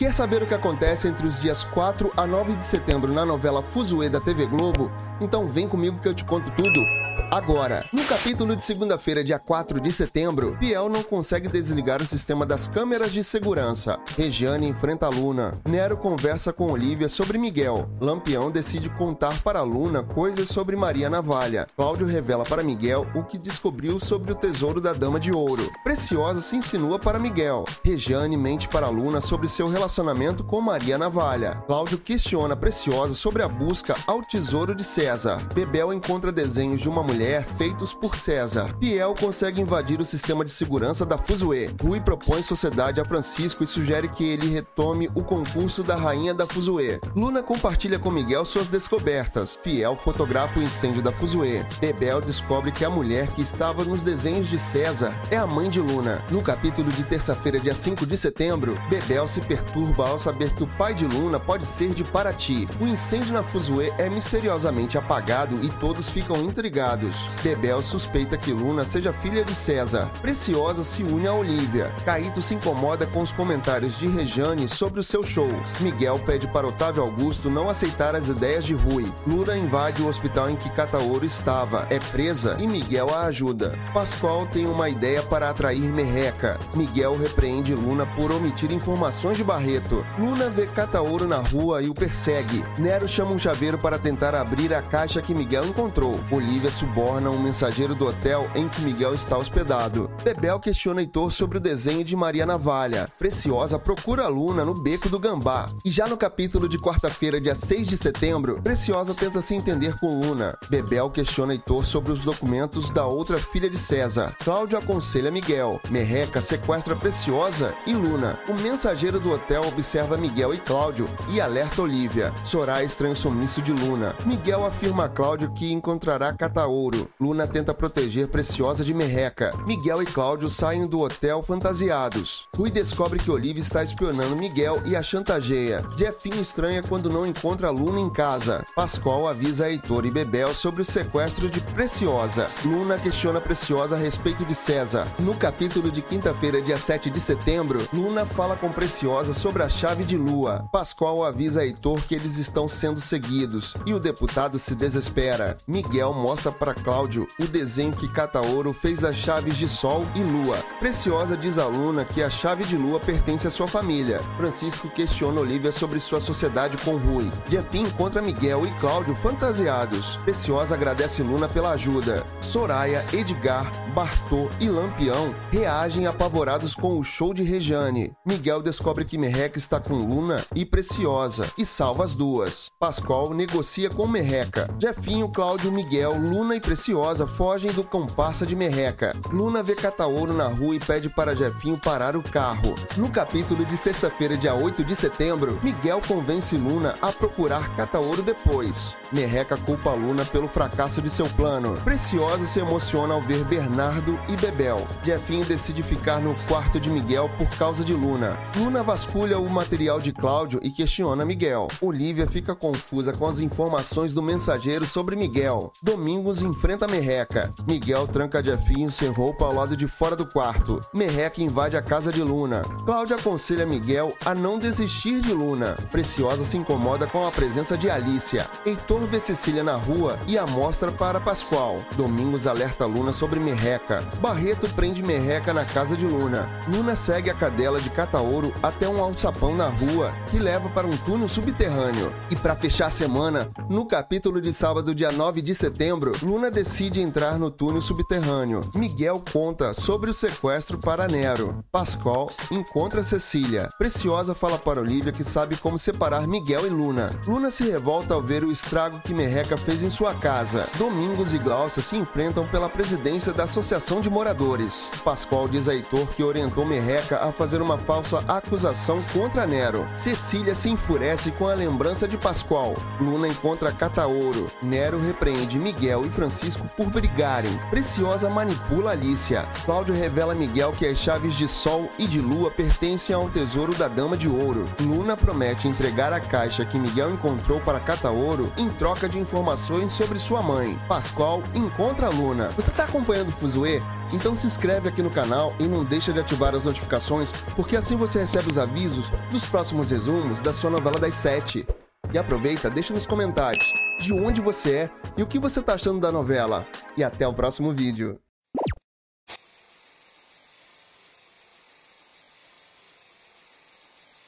Quer saber o que acontece entre os dias 4 a 9 de setembro na novela Fuzue da TV Globo? Então vem comigo que eu te conto tudo agora. No capítulo de segunda-feira, dia 4 de setembro, Biel não consegue desligar o sistema das câmeras de segurança. Regiane enfrenta Luna. Nero conversa com Olivia sobre Miguel. Lampião decide contar para Luna coisas sobre Maria Navalha. Cláudio revela para Miguel o que descobriu sobre o tesouro da Dama de Ouro. Preciosa se insinua para Miguel. Regiane mente para Luna sobre seu relacionamento com Maria Navalha. Cláudio questiona Preciosa sobre a busca ao tesouro de César. Bebel encontra desenhos de uma mulher feitos por César. Piel consegue invadir o sistema de segurança da Fuzue. Rui propõe sociedade a Francisco e sugere que ele retome o concurso da rainha da Fuzue. Luna compartilha com Miguel suas descobertas. Fiel fotografa o incêndio da Fuzue. Bebel descobre que a mulher que estava nos desenhos de César é a mãe de Luna. No capítulo de terça-feira, dia 5 de setembro, Bebel se perturba ao saber que o pai de Luna pode ser de Paraty. O incêndio na Fuzue é misteriosamente apagado e todos ficam intrigados. Bebel suspeita que Luna seja filha de César. Preciosa se une a Olivia. Caíto se incomoda com os comentários de Rejane sobre o seu show. Miguel pede para Otávio Augusto não aceitar as ideias de Rui. Luna invade o hospital em que Cataoro estava, é presa e Miguel a ajuda. Pascoal tem uma ideia para atrair Merreca. Miguel repreende Luna por omitir informações de Barreto. Luna vê Cataoro na rua e o persegue. Nero chama um chaveiro para tentar abrir a caixa que Miguel encontrou. Olivia suborna um mensageiro do hotel em que Miguel está hospedado. Bebel questiona Heitor sobre o desenho de Maria Navalha. Preciosa procura a Luna no beco do Gambá. E já no capítulo de quarta-feira, dia 6 de setembro, Preciosa tenta se entender com Luna. Bebel questiona Heitor sobre os documentos da outra filha de César. Cláudio aconselha Miguel. Merreca sequestra Preciosa e Luna. O mensageiro do hotel observa Miguel e Cláudio e alerta Olivia. Soraya estranha o sumiço de Luna. Miguel afirma a Cláudio que encontrará Cataouro ouro. Luna tenta proteger Preciosa de Merreca. Miguel e Cláudio saem do hotel fantasiados. Rui descobre que Olivia está espionando Miguel e a chantageia. Jeffinho estranha quando não encontra Luna em casa. Pascoal avisa Heitor e Bebel sobre o sequestro de Preciosa. Luna questiona Preciosa a respeito de César. No capítulo de quinta-feira, dia 7 de setembro, Luna fala com Preciosa sobre a chave de lua. Pascoal avisa Heitor que eles estão sendo seguidos e o deputado se desespera. Miguel mostra para Cláudio o desenho que Cataoro fez das chaves de Sol e Lua. Preciosa diz à Luna que a chave de Lua pertence à sua família. Francisco questiona Olivia sobre sua sociedade com Rui. Jepim encontra Miguel e Cláudio fantasiados. Preciosa agradece Luna pela ajuda. Soraya, Edgar, Bartô e Lampião reagem apavorados com o show de Rejane. Miguel descobre que Merreca está com Luna e Preciosa e salva as duas. Pascoal negocia com Merreca. Jefinho, Cláudio, Miguel, Luna e Preciosa fogem do comparsa de Merreca. Luna vê Cataouro na rua e pede para Jefinho parar o carro. No capítulo de sexta-feira, dia 8 de setembro, Miguel convence Luna a procurar Cataouro depois. Merreca culpa Luna pelo fracasso de seu plano. Preciosa se emociona ao ver Bernardo e Bebel. Jefinho decide ficar no quarto de Miguel por causa de Luna. Luna vasculha o material de Cláudio e questiona Miguel. Olivia fica confusa com as informações do mensageiro sobre Miguel. Domingos enfrenta Merreca. Miguel tranca Jefinho sem roupa ao lado de fora do quarto. Merreca invade a casa de Luna. Cláudia aconselha Miguel a não desistir de Luna. Preciosa se incomoda com a presença de Alicia. Heitor vê Cecília na rua e a mostra para Pascoal. Domingos alerta Luna sobre Merreca. Barreto prende Merreca na casa de Luna. Luna segue a cadela de Cataouro até um alçapão na rua que leva para um túnel subterrâneo. E para fechar a semana, no capítulo de sábado, dia 9 de setembro, Luna decide entrar no túnel subterrâneo. Miguel conta sobre o sequestro para Nero. Pascoal encontra Cecília. Preciosa fala para Olivia que sabe como separar Miguel e Luna. Luna se revolta ao ver o estrago que Merreca fez em sua casa. Domingos e Glaucia se enfrentam pela presidência da Associação de Moradores. Pascoal diz a Heitor que orientou Merreca a fazer uma falsa acusação contra Nero. Cecília se enfurece com a lembrança de Pascoal. Luna encontra Cataouro. Nero repreende Miguel e Francisco por brigarem. Preciosa manipula Alicia. Cláudio revela a Miguel que as chaves de Sol e de Lua pertencem ao tesouro da Dama de Ouro. Luna promete entregar a caixa que Miguel encontrou para Cataoro em troca de informações sobre sua mãe. Pascoal encontra Luna. Você está acompanhando o Fuzue? Então se inscreve aqui no canal e não deixa de ativar as notificações, porque assim você recebe os avisos dos próximos resumos da sua novela das sete. E aproveita, deixa nos comentários de onde você é e o que você está achando da novela. E até o próximo vídeo.